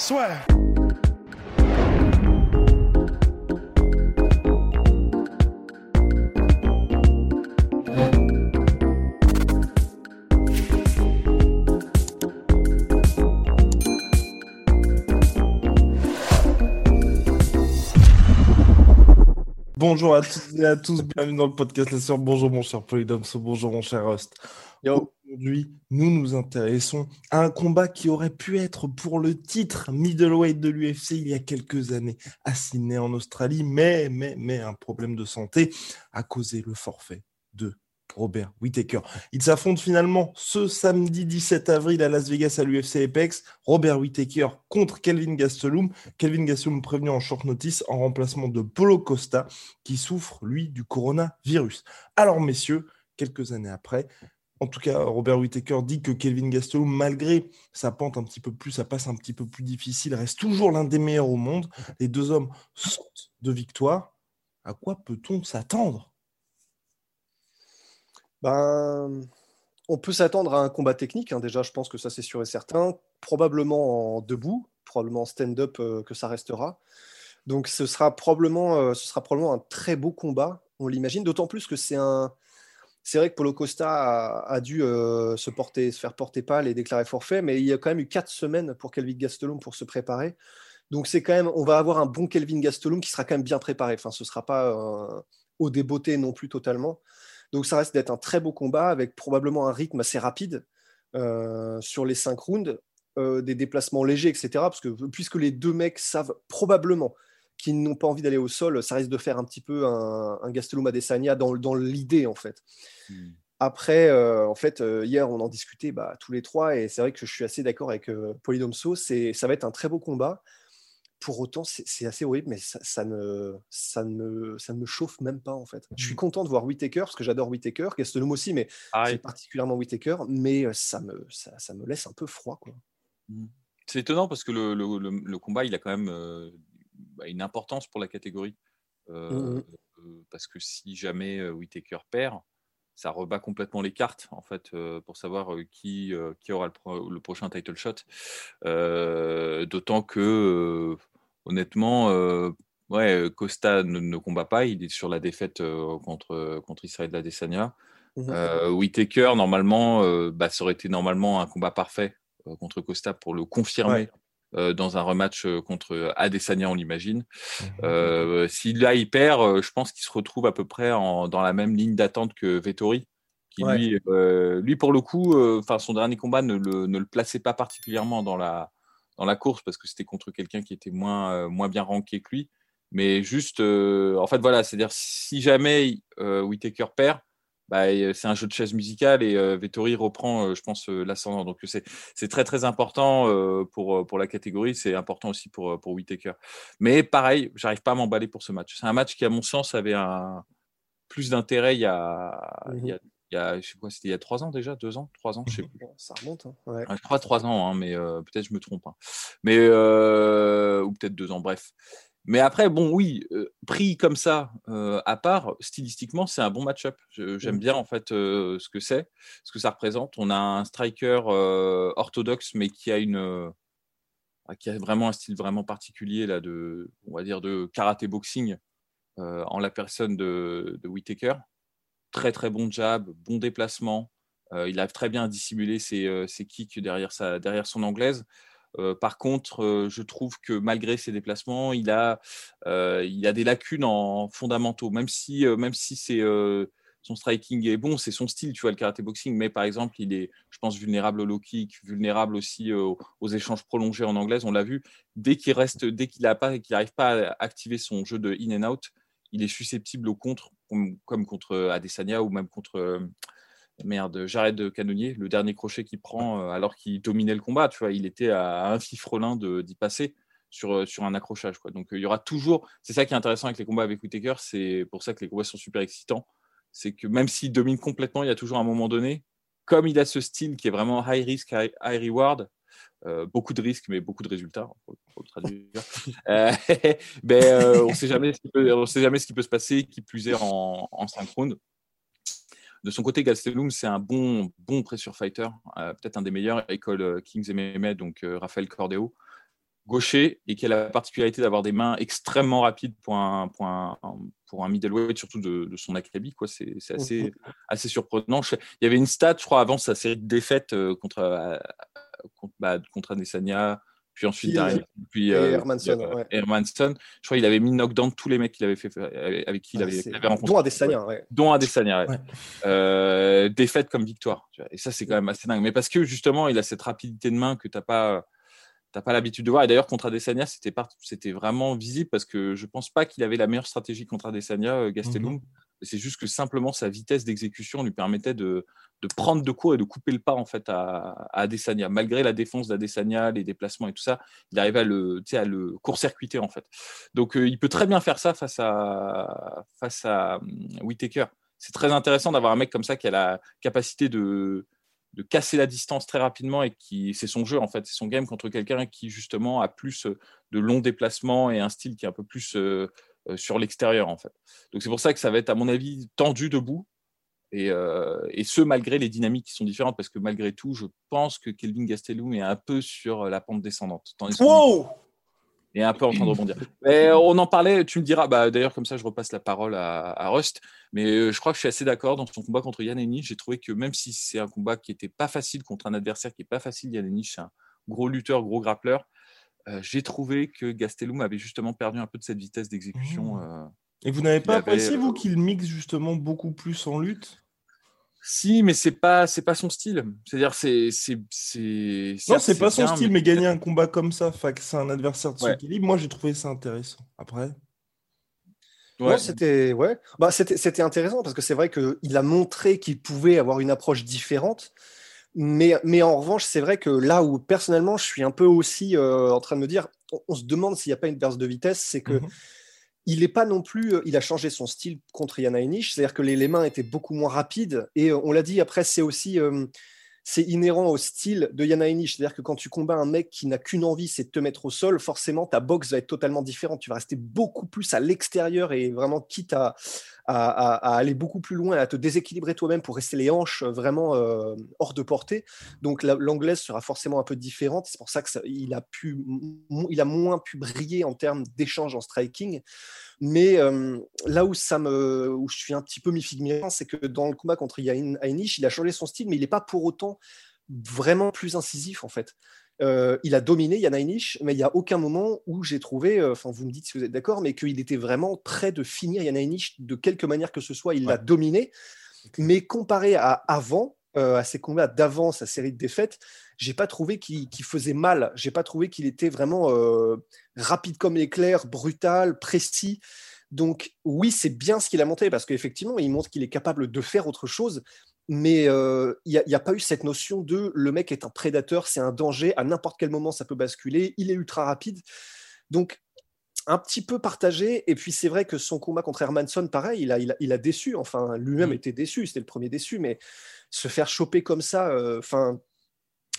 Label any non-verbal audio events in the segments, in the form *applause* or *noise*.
Soit. Bonjour à toutes et à tous, bienvenue dans le podcast La Sœur. Bonjour mon cher Polydomso, bonjour mon cher Rust. Aujourd'hui, nous nous intéressons à un combat qui aurait pu être pour le titre middleweight de l'UFC il y a quelques années à Sydney en Australie, mais, un problème de santé a causé le forfait de Robert Whittaker. Ils s'affrontent finalement ce samedi 17 avril à Las Vegas à l'UFC Apex. Robert Whittaker contre Kelvin Gastelum. Kelvin Gastelum prévenu en short notice en remplacement de Polo Costa qui souffre, lui, du coronavirus. Alors, messieurs, quelques années après, en tout cas, Robert Whittaker dit que Kelvin Gastelum, malgré sa pente un petit peu plus, sa passe un petit peu plus difficile, reste toujours l'un des meilleurs au monde. Les deux hommes sortent de victoire. À quoi peut-on s'attendre? Ben, on peut s'attendre à un combat technique. Hein. Déjà, je pense que ça, c'est sûr et certain. Probablement en debout, probablement en stand-up euh, que ça restera. Donc, euh, ce sera probablement un très beau combat, on l'imagine. D'autant plus que c'est un. C'est vrai que Polo Costa a, dû euh, se, faire porter pâle et déclarer forfait, mais il y a quand même eu quatre semaines pour Kelvin Gastelum pour se préparer. Donc, c'est quand même, on va avoir un bon Kelvin Gastelum qui sera quand même bien préparé. Enfin, ce ne sera pas au débeauté non plus totalement. Donc ça reste d'être un très beau combat avec probablement un rythme assez rapide euh, sur les cinq rounds, euh, des déplacements légers, etc. Puisque les deux mecs savent probablement qu'ils n'ont pas envie d'aller au sol, ça risque de faire un petit peu un, un Gastelum Adesanya dans, dans l'idée en fait. Hmm. Après, euh, en fait, hier on en discutait bah, tous les trois et c'est vrai que je suis assez d'accord avec Polydomso. C'est, ça va être un très beau combat pour autant, c'est assez horrible, mais ça, ça, ne, ça, ne, ça ne me chauffe même pas en fait. Je suis mmh. content de voir Whitaker parce que j'adore Whitaker, Gastelum aussi, mais c'est particulièrement Whitaker, mais euh, ça me, ça, ça, me laisse un peu froid. quoi. Mmh. C'est étonnant parce que le, le, le, combat, il a quand même euh, bah, une importance pour la catégorie. Euh, mmh, parce que si jamais Whitaker perd, ça rebat complètement les cartes en fait pour savoir qui, qui aura le, le, prochain title shot. D'autant que honnêtement, euh, ouais, Costa ne, combat pas. Il est sur la défaite euh, contre, contre Israël Adesanya. Mmh euh, Whitaker, normalement, bah, ça aurait été normalement un combat parfait contre Costa pour le confirmer. Dans un rematch contre Adesanya, on l'imagine. Mmh si là il perd, je pense qu'il se retrouve à peu près dans la même ligne d'attente que Vettori, qui lui, lui pour le coup, enfin son dernier combat ne le, ne le, plaçait pas particulièrement dans la, dans la course parce que c'était contre quelqu'un qui était moins, euh, moins bien ranké que lui. Mais juste, euh, en fait, voilà, c'est-à-dire si jamais euh, Whitaker perd, bah, c'est un jeu de chaise musicale et Vettori reprend, je pense, l'ascendant. Donc c'est très très important pour, pour la catégorie, c'est important aussi pour, pour Whitaker. Mais pareil, j'arrive pas à m'emballer pour ce match. C'est un match qui, à mon sens, avait un, plus d'intérêt il, il, y a il y a, je sais quoi, c'était il y a trois ans déjà, deux ans, trois ans, je sais plus. Ça remonte, hein. ouais. Je crois trois ans, hein, mais euh, peut-être je me trompe. Hein. Mais euh, ou peut-être deux ans, bref. Mais après, bon, oui, euh, pris comme ça, à part, stylistiquement, c'est un bon match-up. J'aime bien en fait ce que c'est, ce que ça représente. On a un striker orthodoxe, mais qui a une, qui a vraiment un style vraiment particulier là de, on va dire, de karaté boxing en la personne de, de Whitaker très très bon jab, bon déplacement. Euh, il arrive très bien à dissimuler ses, euh, ses kicks derrière, sa, derrière son anglaise. Par contre, je trouve que malgré ses déplacements, il a, il a des lacunes en fondamentaux. Même si, même si c'est son striking est bon, c'est son style, tu vois, le karaté boxing. Mais par exemple, il est, je pense, vulnérable au low kick, vulnérable aussi aux, échanges prolongés en anglaise. On l'a vu. Dès qu'il reste, dès qu'il n'a pas, qu'il n'arrive pas à activer son jeu de in and out, il est susceptible au contre, comme contre Adesanya ou même contre merde, j'arrête de canonnier, le dernier crochet qu'il prend alors qu'il dominait le combat. Tu vois, il était à un fifrelin d'y passer sur, sur un accrochage. Donc il y aura toujours. C'est ça qui est intéressant avec les combats avec Whitaker. C'est pour ça que les combats sont super excitants. C'est que même s'il domine complètement, il y a toujours un moment donné, comme il a ce style qui est vraiment high risk, high, reward, beaucoup de risques, mais beaucoup de résultats, pour, on ne sait jamais ce qui peut se passer, qui plus est en, en. De son côté, Gastelum, c'est un bon, bon pressure fighter, euh, peut-être un des meilleurs, école euh, Kings et Mehmet, donc euh, Raphaël Cordeo, gaucher, et qui a la particularité d'avoir des mains extrêmement rapides pour un, pour un, pour un middleweight, surtout de, son acabit. C'est assez, mhm. assez surprenant. Il y avait une stat, je crois, avant sa série de défaites contre, contre, bah, contre Adesanya, puis ensuite puis, euh, Hermanson, ouais. Hermanson, je crois qu'il avait mis knockdown tous les mecs qu'il avait fait euh, avec qui il avait, avait rencontré dont Adesanya ouais. dont Adesanya ouais. euh, défaite comme victoire tu vois. et ça c'est quand même assez dingue mais parce que justement il a cette rapidité de main que t'as pas t'as pas l'habitude de voir et d'ailleurs contre Adesanya c'était c'était vraiment visible parce que je pense pas qu'il avait la meilleure stratégie contre Adesanya euh, Gastelum mm-hmm. C'est juste que simplement sa vitesse d'exécution lui permettait de, prendre de court et de couper le pas en fait à, à Adesanya. Malgré la défense d'Adesanya, les déplacements et tout ça, il arrivait à le, court-circuiter en fait. Donc euh, il peut très bien faire ça face à, face à hum, Whitaker. C'est très intéressant d'avoir un mec comme ça qui a la capacité de, casser la distance très rapidement et qui c'est son jeu en fait, c'est son game contre quelqu'un qui justement a plus de longs déplacements et un style qui est un peu plus euh, sur l'extérieur en fait. Donc c'est pour ça que ça va être à mon avis tendu debout et, euh, et, ce malgré les dynamiques qui sont différentes parce que malgré tout je pense que Kelvin Gastelum est un peu sur la pente descendante. Wow et un peu en train de rebondir. Mais on en parlait, tu me diras, bah, d'ailleurs, comme ça, je repasse la parole à, Rust. Mais euh, je crois que je suis assez d'accord dans son combat contre Yann Enich. J'ai trouvé que même si c'est un combat qui n'était pas facile contre un adversaire qui n'est pas facile, Yann Enich, c'est un gros lutteur, gros grappleur. Euh, j'ai trouvé que Gastelum avait justement perdu un peu de cette vitesse d'exécution. Mmh. Euh, et vous n'avez pas apprécié, vous, euh, qu'il mixe justement beaucoup plus en lutte? Si, mais c'est pas c'est pas son style. C'est-à-dire c'est c'est non c'est pas son style, mais... gagner un combat comme ça, face à un adversaire de son équilibre, moi j'ai trouvé ça intéressant. Après. Ouais. c'était ouais, bah c'était c'était intéressant parce que c'est vrai qu'il a montré qu'il pouvait avoir une approche différente. Mais, mais en revanche, c'est vrai que là où personnellement, je suis un peu aussi euh, en train de me dire, on, se demande s'il n'y a pas une berce de vitesse, c'est que mhm. il n'est pas non plus, euh, il a changé son style contre Yana Enish, c'est-à-dire que les, les, mains étaient beaucoup moins rapides. Et euh, on l'a dit, après, c'est aussi, c'est inhérent au style de Yana Enish, c'est-à-dire que quand tu combats un mec qui n'a qu'une envie, c'est de te mettre au sol, forcément ta boxe va être totalement différente. Tu vas rester beaucoup plus à l'extérieur et vraiment quitte à, à, aller beaucoup plus loin, à te déséquilibrer toi-même pour rester les hanches vraiment euh, hors de portée. Donc l'anglaise sera forcément un peu différente. C'est pour ça qu'il a a moins pu briller en termes d'échange en striking. Mais euh, là où ça me, où je suis un petit peu mi c'est que dans le combat contre Yain Ainish, il a changé son style, mais il n'est pas pour autant vraiment plus incisif en fait. Euh, il a dominé Yana Inish, mais il n'y a aucun moment où j'ai trouvé, euh, enfin vous me dites si vous êtes d'accord, mais qu'il était vraiment prêt de finir Yana Inish de quelque manière que ce soit. Il l'a dominé, mais comparé à avant, euh, à ses combats d'avant, sa série de défaites, j'ai pas trouvé qu'il faisait mal. J'ai pas trouvé qu'il était vraiment rapide comme l'éclair, brutal, précis. Donc oui, c'est bien ce qu'il a montré parce qu'effectivement, il montre qu'il est capable de faire autre chose, mais euh, il n'y a, pas eu cette notion de le mec est un prédateur, c'est un danger, à n'importe quel moment ça peut basculer, il est ultra rapide. Donc, un petit peu partagé. Et puis, c'est vrai que son combat contre Hermanson, pareil, il a, il a, déçu. Enfin, lui-même mm. était déçu, c'était le premier déçu, mais se faire choper comme ça, euh,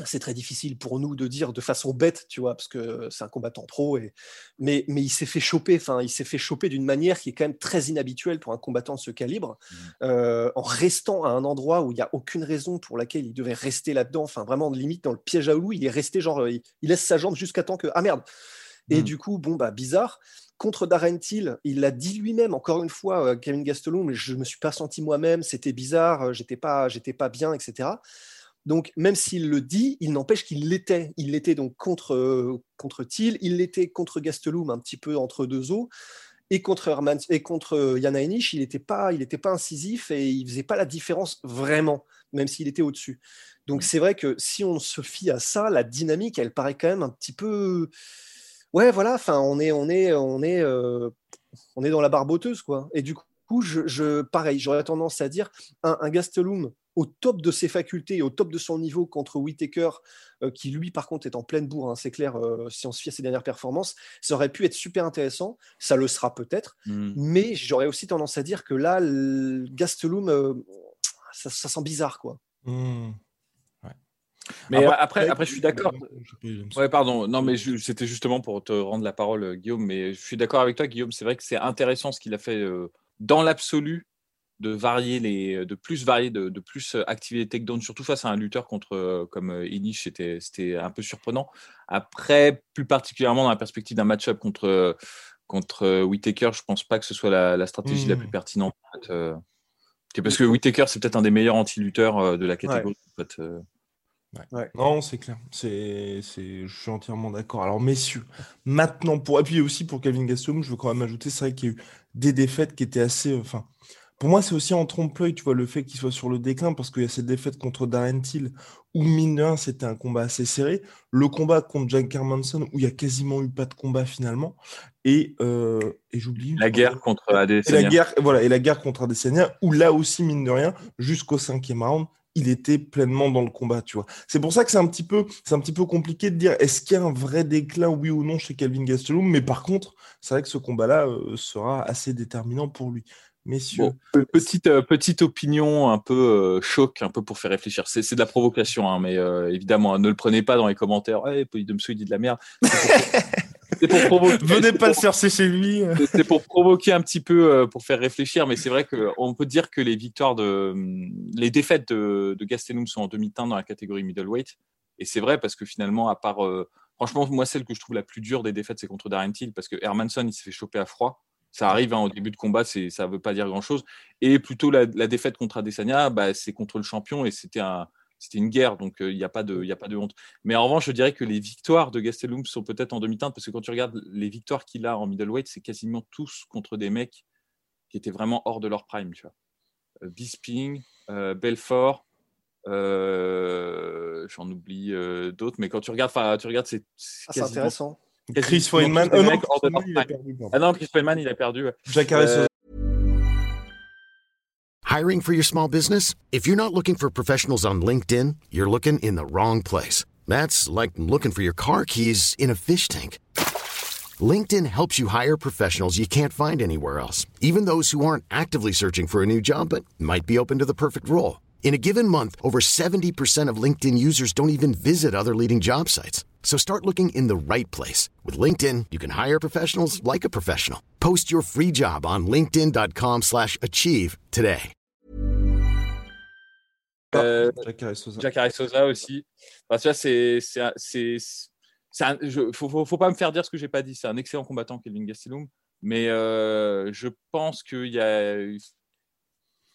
enfin, c'est très difficile pour nous de dire de façon bête, tu vois, parce que c'est un combattant pro. Et... Mais, mais il s'est fait choper, enfin, il s'est fait choper d'une manière qui est quand même très inhabituelle pour un combattant de ce calibre, mmh. euh, en restant à un endroit où il n'y a aucune raison pour laquelle il devait rester là-dedans. Enfin, vraiment, limite dans le piège à loup, il est resté genre, il, laisse sa jambe jusqu'à temps que ah merde. Et mmh. du coup, bon bah bizarre. Contre Darren Till, il l'a dit lui-même, encore une fois, euh, Kevin Gastelum, mais je me suis pas senti moi-même, c'était bizarre, euh, j'étais pas, j'étais pas bien, etc. Donc, même s'il le dit, il n'empêche qu'il l'était. Il l'était donc contre, euh, contre Thiel, il l'était contre Gastelum, un petit peu entre deux eaux. Et contre, Hermans, et contre Yana euh, il n'était pas, il pas incisif et il faisait pas la différence vraiment, même s'il était au-dessus. Donc, c'est vrai que si on se fie à ça, la dynamique, elle paraît quand même un petit peu. Ouais, voilà, enfin, on est, on est, on est, euh, on est dans la barboteuse, quoi. Et du coup, je, pareil, j'aurais tendance à dire un, un Gastelum au top de ses facultés et au top de son niveau contre Whitaker, euh, qui lui, par contre, est en pleine bourre, hein, c'est clair, euh, si on se fie à ses dernières performances, ça aurait pu être super intéressant. Ça le sera peut-être. Hmm. Mais j'aurais aussi tendance à dire que là, Gastelum, euh, ça, sent bizarre, quoi. Hmm. Mais après, après, je suis d'accord. Ouais, pardon. Non, mais c'était justement pour te rendre la parole, Guillaume. Mais je suis d'accord avec toi, Guillaume. C'est vrai que c'est intéressant ce qu'il a fait dans l'absolu de varier les, de plus varier, de, de plus euh, activer les takedowns, surtout face à un lutteur contre euh, comme euh, Inish, c'était, c'était un peu surprenant. Après, plus particulièrement dans la perspective d'un match-up contre, contre Whitaker, je pense pas que ce soit la, stratégie la plus mmh. pertinente. parce que Whitaker, c'est peut-être un des meilleurs anti-lutteurs de la catégorie. Non, c'est clair. C'est, c'est, je suis entièrement d'accord. Alors, messieurs, maintenant, pour appuyer aussi pour Kevin Gastelum, je veux quand même ajouter, c'est vrai qu'il y a eu des défaites qui étaient assez. Enfin, pour moi, c'est aussi en trompe-l'œil, tu vois, le fait qu'il soit sur le déclin, parce qu'il y a cette défaite contre Darren Till, où mine c'était un combat assez serré. Le combat contre Jack Hermanson, où il n'y a quasiment eu pas de combat finalement. Et, euh, et j'oublie. La guerre contre Adesanya. Et la guerre, voilà, et la guerre contre Adesanya, où là aussi, mine de rien, jusqu'au cinquième round, il était pleinement dans le combat, tu vois. C'est pour ça que c'est un petit peu, c'est un petit peu compliqué de dire est-ce qu'il y a un vrai déclin, oui ou non, chez Calvin Gastelum? Mais par contre, c'est vrai que ce combat-là euh, sera assez déterminant pour lui messieurs. petite, euh, petite opinion un peu euh, choc, un peu pour faire réfléchir. C'est de la provocation, hein, mais euh, évidemment, ne le prenez pas dans les commentaires. Hey, Polydome dit de la merde. C'est pour, *laughs* provoquer. Venez pas le chercher chez lui. C'est pour provoquer un petit peu, pour faire réfléchir, mais c'est vrai qu'on peut dire que les victoires de, les défaites de, de Gastelum sont en demi-teinte dans la catégorie middleweight. Et c'est vrai parce que finalement, à part, franchement, moi, celle que je trouve la plus dure des défaites, c'est contre Darren Till parce que Hermanson, il s'est fait choper à froid. Ça arrive hein, au début de combat, ça ne veut pas dire grand-chose. Et plutôt la, défaite contre Adesanya, bah, c'est contre le champion et c'était un, une guerre, donc il n'y a, pas de, a pas de honte. Mais en revanche, je dirais que les victoires de Gastelum sont peut-être en demi-teinte, parce que quand tu regardes les victoires qu'il a en middleweight, c'est quasiment tous contre des mecs qui étaient vraiment hors de leur prime. Tu vois. Euh, Bisping, euh, Belfort, euh, j'en oublie d'autres, mais quand tu regardes, tu regardes, c'est ah, intéressant. Chris Feynman. Euh, non, il a perdu. Ah non, Chris Feynman, il a perdu. Jack euh... Hiring for your small business? If you're not looking for professionals on LinkedIn, you're looking in the wrong place. That's like looking for your car keys in a fish tank. LinkedIn helps you hire professionals you can't find anywhere else, even those who aren't actively searching for a new job but might be open to the perfect role. In a given month, over 70% of LinkedIn users don't even visit other leading job sites. So start looking in the right place. With LinkedIn, you can hire professionals like a professional. Post your free job on linkedin.com slash achieve today. Euh, Jack Sosa aussi. Tu vois, c'est... c'est, faut, faut, faut, pas me faire dire ce que j'ai pas dit. C'est un excellent combattant, Kelvin Gastelum. Mais euh, je pense qu'il y a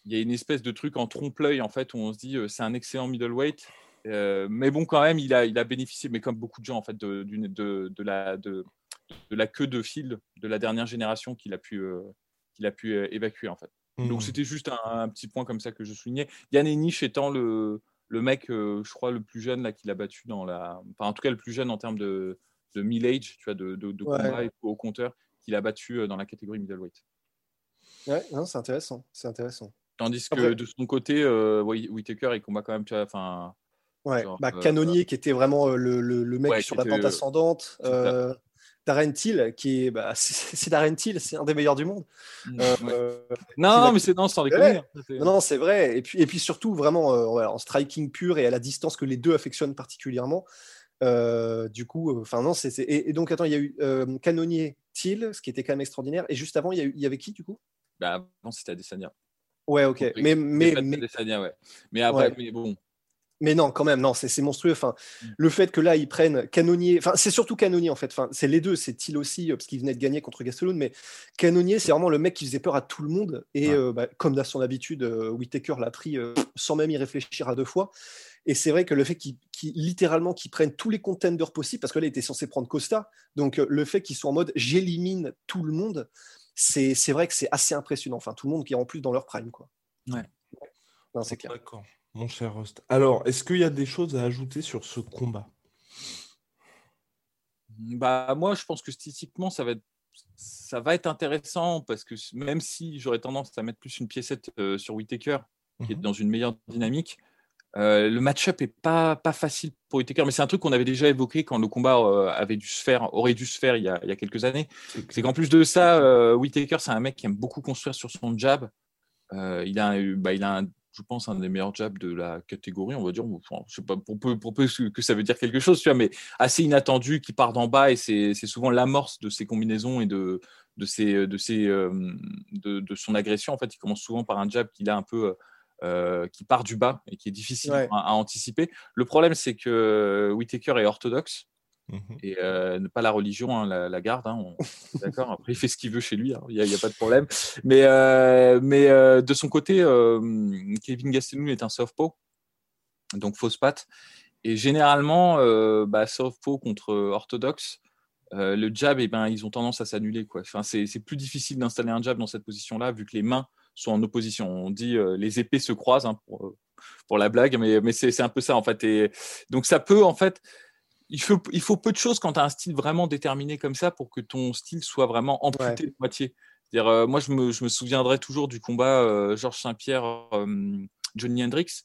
il y a une espèce de truc en trompe-l'œil en fait où on se dit euh, c'est un excellent middleweight euh, mais bon, quand même, il a, il a bénéficié, mais comme beaucoup de gens, en fait, de, de, de la, de, de, la queue de fil de la dernière génération qu'il a pu, euh, qu'il a pu euh, évacuer, en fait. Donc, hmm. c'était juste un, petit point comme ça que je soulignais. Yann Enish étant le, le mec, je crois, le plus jeune là qu'il a battu dans la. Enfin, en tout cas, le plus jeune en termes de, de middle-age, tu vois, de, de, combat au compteur, qu'il a battu dans la catégorie middleweight. Ouais, c'est intéressant. C'est intéressant. Tandis que de son côté, Whitaker, il combat quand même, tu vois, enfin Ouais, bah, euh, Canonier qui était vraiment euh, le, le, mec sur la pente ascendante. Euh, Darren Till, qui est, bah, *laughs* c'est Darren Till, c'est un des meilleurs du monde. Mmh, non, mais c'est non, sans déconner. Non, non c'est vrai. Et puis, et puis surtout vraiment en striking pur et à la distance que les deux affectionnent particulièrement. du coup, enfin non, c'est et, donc attends, il y a eu Canonier, Till, ce qui était quand même extraordinaire. Et juste avant, il y, a eu, il y avait qui du coup? Bah, Avant, c'était Adesanya. Ouais, ok. mais mais, mais... ouais. mais après, mais bon, mais non, quand même, non, c'est monstrueux. Enfin, mm. le fait que là, ils prennent Canonier, enfin, c'est surtout Canonier en fait. Enfin, c'est les deux, c'est Thiel aussi, euh, parce qu'il venait de gagner contre Gastelum, mais Canonier, c'est vraiment le mec qui faisait peur à tout le monde. Et euh, bah, comme à son habitude, euh, Whitaker l'a pris sans même y réfléchir à deux fois. Et c'est vrai que le fait qu'ils littéralement qu'ils prennent tous les contenders possibles, parce que là, il était censé prendre Costa, donc le fait qu'ils soient en mode j'élimine tout le monde, c'est vrai que c'est assez impressionnant. Enfin, tout le monde qui est en plus dans leur prime, quoi. Ouais. c'est clair. D'accord mon cher Rust. Alors, est-ce qu'il y a des choses à ajouter sur ce combat? Bah, Moi, je pense que statistiquement, ça va être, ça va être intéressant parce que même si j'aurais tendance à mettre plus une piécette euh, sur Whitaker, qui est mhm. dans une meilleure dynamique. Euh, le match-up est pas, pas facile pour Whitaker, mais c'est un truc qu'on avait déjà évoqué quand le combat euh, avait dû se faire, aurait dû se faire il y a, il y a quelques années. C'est qu'en plus de ça, Whitaker, c'est un mec qui aime beaucoup construire sur son jab. il, a, bah, il a un, je pense, un des meilleurs jabs de la catégorie, on va dire. je sais pas pour peu, pour peu que ça veut dire quelque chose, tu vois, mais assez inattendu, qui part d'en bas et c'est souvent l'amorce de ses combinaisons et de, de, ses, de, ses, de, de, son agression. En fait, il commence souvent par un jab qu'il a un peu euh, qui part du bas et qui est difficile à, anticiper. Le problème, c'est que Whitaker est orthodoxe. Mhm. Et euh, pas la religion, hein, la, garde. Hein, d'accord. Après, il fait ce qu'il veut chez lui. Hein, il n'y a, pas de problème. Mais, euh, mais de son côté, Kevin Gastelum est un southpaw, donc fausse patte. Et généralement, bah, southpaw contre orthodoxe, le jab, eh ben, ils ont tendance à s'annuler. Enfin, c'est plus difficile d'installer un jab dans cette position-là, vu que les mains sont en opposition. On dit euh, les épées se croisent pour, euh, pour la blague, mais, mais c'est un peu ça en fait. Et donc ça peut en fait, il faut, il faut peu de choses quand tu as un style vraiment déterminé comme ça pour que ton style soit vraiment amputé de moitié. dire euh, moi, je me, je me, souviendrai toujours du combat Georges Saint-Pierre, Johnny Hendrix.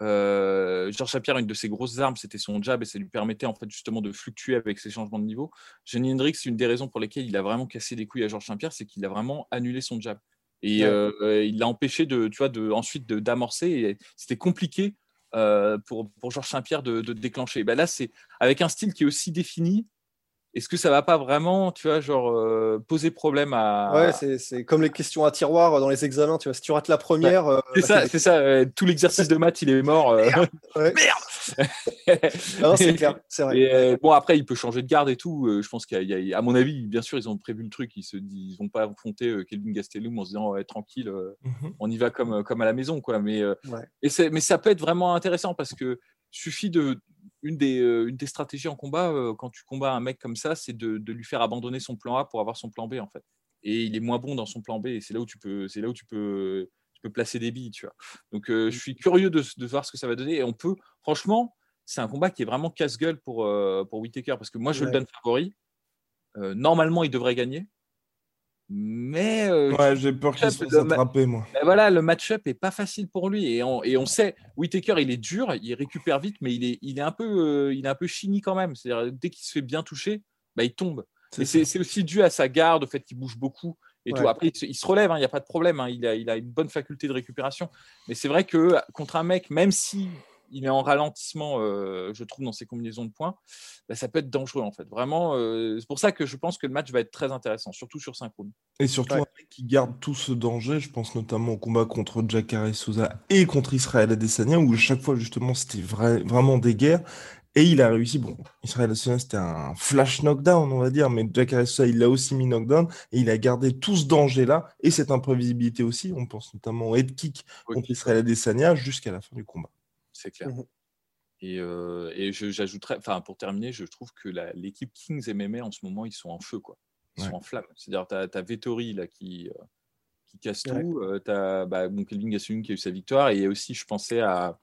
Georges Saint-Pierre, une de ses grosses armes, c'était son jab et ça lui permettait en fait justement de fluctuer avec ses changements de niveau. Johnny Hendrix, une des raisons pour lesquelles il a vraiment cassé les couilles à Georges Saint-Pierre, c'est qu'il a vraiment annulé son jab. Et euh, il l'a empêché de, tu vois, de, ensuite d'amorcer. C'était compliqué euh, pour, pour Georges Saint-Pierre de, de, déclencher. Ben là, c'est avec un style qui est aussi défini, est-ce que ça va pas vraiment, tu vois, genre euh, poser problème à. Ouais, c'est comme les questions à tiroir dans les examens, tu vois. Si tu rates la première. Euh, c'est ça, c'est ça. tout l'exercice de maths, il est mort. Euh. Merde, *laughs* non, c'est clair, c'est vrai. bon, après, il peut changer de garde et tout. je pense qu'il y, a, à mon avis, bien sûr, ils ont prévu le truc. Ils se ils vont pas affronter Kelvin Gastelum en se disant tranquille, mhm. on y va comme, comme à la maison, quoi. Mais, et mais ça peut être vraiment intéressant parce que suffit de une des, une des stratégies en combat, quand tu combats un mec comme ça, c'est de, de, lui faire abandonner son plan A pour avoir son plan B, en fait. Et il est moins bon dans son plan B, et c'est là où tu peux, c'est là où tu peux, tu peux placer des billes, tu vois. Donc, euh, je suis curieux de, de, voir ce que ça va donner, et on peut, franchement, c'est un combat qui est vraiment casse-gueule pour, pour Whitaker, parce que moi, je le donne favori. normalement, il devrait gagner. Mais euh, j'ai peur qu'il se fasse moi. voilà, le match-up est pas facile pour lui et on, et on sait, Whitaker, il est dur, il récupère vite, mais il est, il est un peu, euh, il est un peu chini quand même. C'est-à-dire dès qu'il se fait bien toucher, bah, il tombe. Et c'est aussi dû à sa garde, au fait qu'il bouge beaucoup. Et tout. Après, il se, relève, hein, il n'y a pas de problème. Hein, il, a, il a une bonne faculté de récupération. Mais c'est vrai que contre un mec, même si il est en ralentissement, euh, je trouve, dans ses combinaisons de points, bah, ça peut être dangereux en fait. Vraiment, euh, c'est pour ça que je pense que le match va être très intéressant, surtout sur synchrone. Et surtout, un mec qui garde tout ce danger, je pense notamment au combat contre Jacare Souza et contre Israël Adesanya, où chaque fois justement c'était vraiment des guerres. Et il a réussi, bon, Israël Adesanya c'était un flash knockdown, on va dire, mais Jacare Souza il l'a aussi mis knockdown et il a gardé tout ce danger-là et cette imprévisibilité aussi. On pense notamment au head kick contre Israël Adesanya jusqu'à la fin du combat c'est clair. Mmh et, euh, et j'ajouterais, enfin pour terminer, je trouve que l'équipe Kings MMA en ce moment, ils sont en feu, quoi. Ils sont en flamme. C'est-à-dire, tu as, Vettori là, qui, euh, qui casse tout. Euh, tu as bah, bon, Kelvin Gastelum qui a eu sa victoire. Et aussi, je pensais à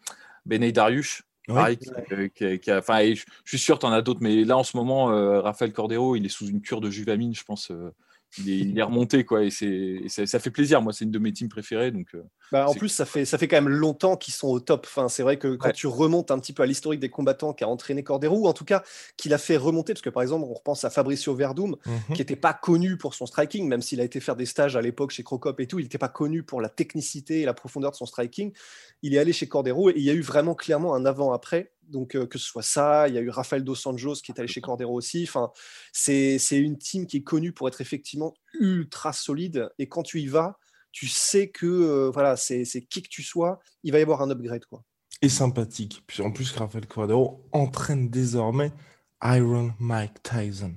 Benay Dariush. Pareil, qui, a, je, suis sûr, tu en as d'autres, mais là en ce moment, Raphaël Cordero, il est sous une cure de juvamine, je pense il est, remonté quoi et, c'est, ça, fait plaisir moi c'est une de mes teams préférées donc bah, en plus ça fait ça fait quand même longtemps qu'ils sont au top enfin c'est vrai que quand tu remontes un petit peu à l'historique des combattants qui a entraîné Cordero ou en tout cas qu'il a fait remonter parce que par exemple on repense à Fabricio Verdum mhm. qui n'était pas connu pour son striking même s'il a été faire des stages à l'époque chez Crocop et tout il n'était pas connu pour la technicité et la profondeur de son striking il est allé chez Cordero et il y a eu vraiment clairement un avant après donc, euh, que ce soit ça, il y a eu Rafael Dos Anjos qui est allé chez Cordero aussi. Enfin, c'est une team qui est connue pour être effectivement ultra solide. Et quand tu y vas, tu sais que euh, voilà, c'est qui que tu sois, il va y avoir un upgrade. Quoi. Et sympathique. Puis en plus, Rafael Cordero entraîne désormais Iron Mike Tyson.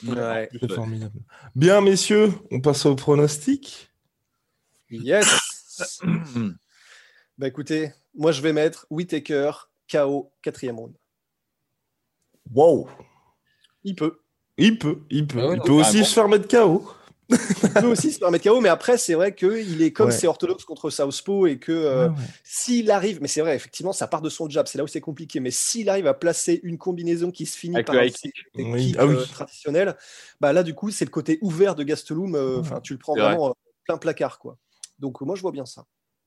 C'est formidable. Bien, messieurs, on passe au pronostic. Yes. *clears throat* bah écoutez, moi je vais mettre Whitaker KO, quatrième round. Wow. Il peut. Il peut, il peut. Ah il peut aussi se faire mettre KO. Il peut aussi se faire mettre KO, mais après, c'est vrai qu'il est comme c'est orthodoxe contre Southpaw et que euh, s'il arrive, mais c'est vrai, effectivement, ça part de son jab, c'est là où c'est compliqué, mais s'il arrive à placer une combinaison qui se finit par un ah euh, traditionnel, bah là, du coup, c'est le côté ouvert de Gastelum, euh, enfin, tu le prends vraiment plein placard, quoi. Donc, moi, je vois bien ça.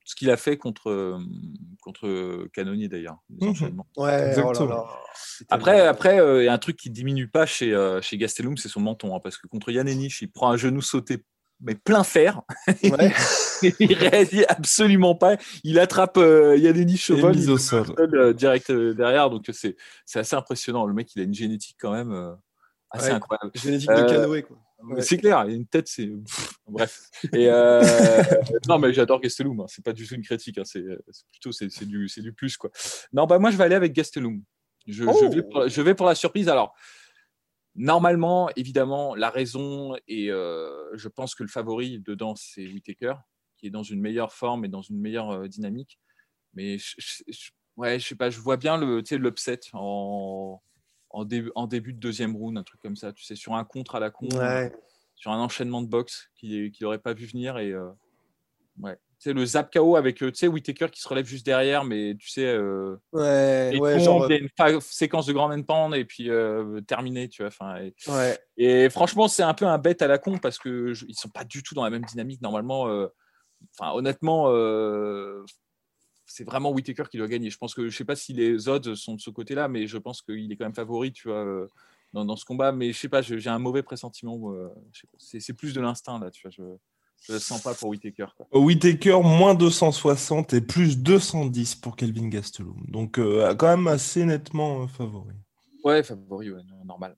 Ce qu'il a fait contre, contre Canonier d'ailleurs. Mhm. Ouais, oh Après, après il y a un truc qui diminue pas chez, chez Gastelum, c'est son menton. Hein, parce que contre Yann Enich, il prend un genou sauté mais plein fer. *laughs* Ouais. il réagit absolument pas. Il attrape euh, il y a des niches au il au sol. Euh, direct euh, derrière. Donc c'est assez impressionnant. Le mec, il a une génétique quand même assez incroyable. Génétique de canoë, quoi. C'est clair, il a une tête, c'est. Bref. Et non, mais j'adore Gastelum. Hein. C'est pas du tout une critique. Hein. C'est plutôt c'est du, du plus. Quoi. Non, bah, moi, je vais aller avec Gastelum. Je, je, vais oh. pour, je, vais pour, la surprise. Alors, Normalement, évidemment, la raison et euh, je pense que le favori dedans, c'est Whitaker, qui est dans une meilleure forme et dans une meilleure euh, dynamique. Mais je, ouais, je sais pas, je vois bien le, l'upset en, en, début, en début de deuxième round, un truc comme ça. Tu sais, sur un contre à la con, sur un enchaînement de boxe qu'il n'aurait pas vu venir et euh, ouais sais, le zap KO avec euh, tu sais, Whitaker qui se relève juste derrière, mais tu sais, euh, ouais, ouais, genre... une séquence de grand pound et puis euh, terminé, tu vois. Enfin, et, ouais. et franchement, c'est un peu un bête à la con parce que ils sont pas du tout dans la même dynamique normalement. Enfin, honnêtement, c'est vraiment Whitaker qui doit gagner. Je pense que je sais pas si les odds sont de ce côté-là, mais je pense qu'il est quand même favori, tu vois. Dans, dans, ce combat, mais je sais pas, j'ai un mauvais pressentiment. c'est plus de l'instinct là, tu vois. Je... Je le sens pas pour Whitaker. Quoi. Whitaker, moins 260 et plus 210 pour Kelvin Gastelum. Donc, euh, quand même assez nettement euh, favori. Ouais, favori, ouais, normal.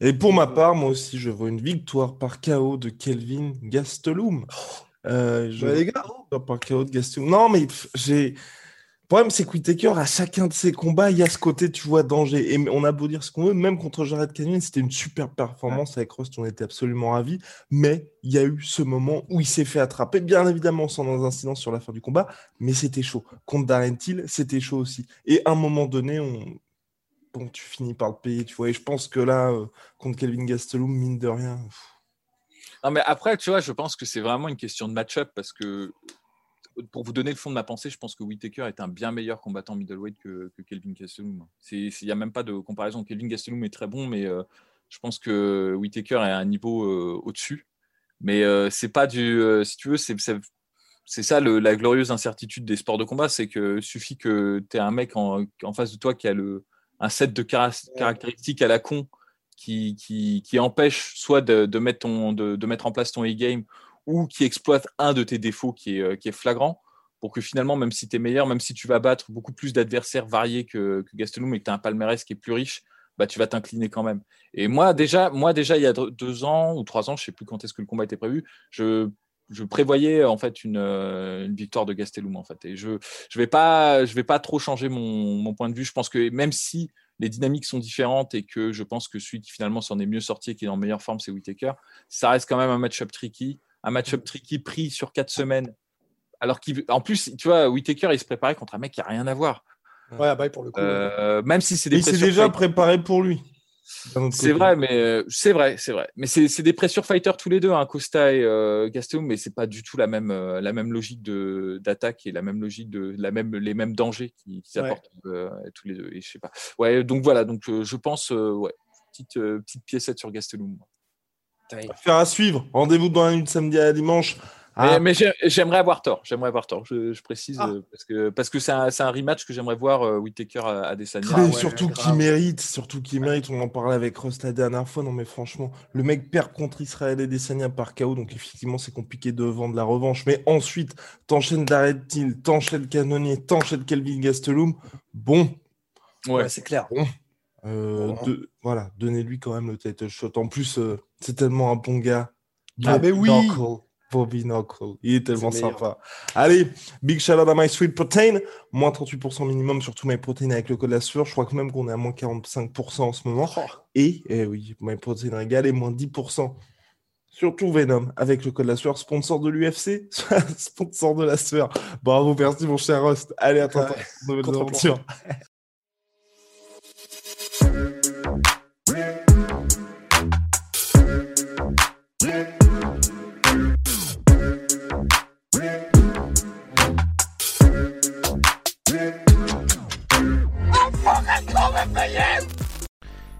Et pour ma part, moi aussi, je vois une victoire par KO de Kelvin Gastelum. Euh, je les gars, par KO de Gastelum. Non, mais j'ai le problème, c'est que Whitaker, à chacun de ses combats, il y a ce côté, tu vois, danger. Et on a beau dire ce qu'on veut, même contre Jared Canyon, c'était une super performance avec Rust, on était absolument ravis. Mais il y a eu ce moment où il s'est fait attraper, bien évidemment, sans incident sur la fin du combat, mais c'était chaud. Contre Darren Till, c'était chaud aussi. Et à un moment donné, on... bon, tu finis par le payer, tu vois. Et je pense que là, euh, contre Kelvin Gastelum, mine de rien. Non, mais après, tu vois, je pense que c'est vraiment une question de match-up parce que pour vous donner le fond de ma pensée, je pense que Whitaker est un bien meilleur combattant middleweight que, Kelvin Gastelum. Il n'y a même pas de comparaison. Kelvin Gastelum est très bon, mais euh, je pense que Whitaker est à un niveau euh, au-dessus. Mais euh, c'est pas du. si tu veux, c'est ça la glorieuse incertitude des sports de combat c'est que suffit que tu aies un mec en, face de toi qui a le, un set de caractéristiques à la con qui, empêche soit de, mettre en place ton e-game ou qui exploite un de tes défauts qui est, euh, flagrant pour que finalement, même si tu es meilleur, même si tu vas battre beaucoup plus d'adversaires variés que, que Gastelum et que tu as un palmarès qui est plus riche, bah, tu vas t'incliner quand même. Et moi déjà, moi, déjà, il y a deux ans ou trois ans, je ne sais plus quand est-ce que le combat était prévu, je, prévoyais en fait une, euh, une, victoire de Gastelum en fait. Et je ne je vais, pas, je vais pas trop changer mon, point de vue. Je pense que même si les dynamiques sont différentes et que je pense que celui qui finalement s'en est mieux sorti et qui est en meilleure forme, c'est Whitaker, ça reste quand même un match-up tricky un match-up tricky pris sur quatre semaines. Alors qu'en plus, tu vois, Whitaker, il se préparait contre un mec qui n'a rien à voir. Ouais, bah, pour le coup. Euh, même si c'est des. Il s'est déjà préparé pour lui. C'est vrai, mais euh, c'est vrai, c'est vrai. Mais c'est des pressure fighters tous les deux, hein, Costa et euh, Gastelum, mais c'est pas du tout la même euh, la même logique de d'attaque et la même logique de la même les mêmes dangers qui, qui s'apportent tous les deux. Et je sais pas. Ouais, donc voilà, donc je pense ouais, petite petite piécette sur Gastelum. Faire à suivre. Rendez-vous dans la nuit de samedi à dimanche. Mais, ah. j'aimerais avoir tort. J'aimerais avoir tort. Je, précise ah. euh, parce que parce que c'est un, un, rematch que j'aimerais voir euh, Whitaker à, à Desania. Ah surtout qui mérite, surtout qui mérite. On en parlait avec Ross la dernière fois. Non mais franchement, le mec perd contre Israël et Desania par KO, donc effectivement c'est compliqué de vendre la revanche. Mais ensuite, t'enchaînes Darren Till, t'enchaînes Canonier, t'enchaînes Kelvin Gastelum. Bon. Ouais, c'est clair. Bon. Euh, de, voilà, donnez-lui quand même le title shot. En plus, euh, c'est tellement un bon gars. Ah, mais oui! Bobby Knuckle. Il est tellement sympa. Allez, big shout out à My Sweet Protein. Moins 38% minimum sur tous mes protéines avec le code la sueur. Je crois que même qu'on est à moins 45% en ce moment. Oh. Et, eh oui, My Protein Régal est moins 10% sur tout Venom avec le code la sueur. Sponsor de l'UFC, *laughs* sponsor de la sueur. Bravo, merci mon cher Rust. Allez, attends, attends. *laughs*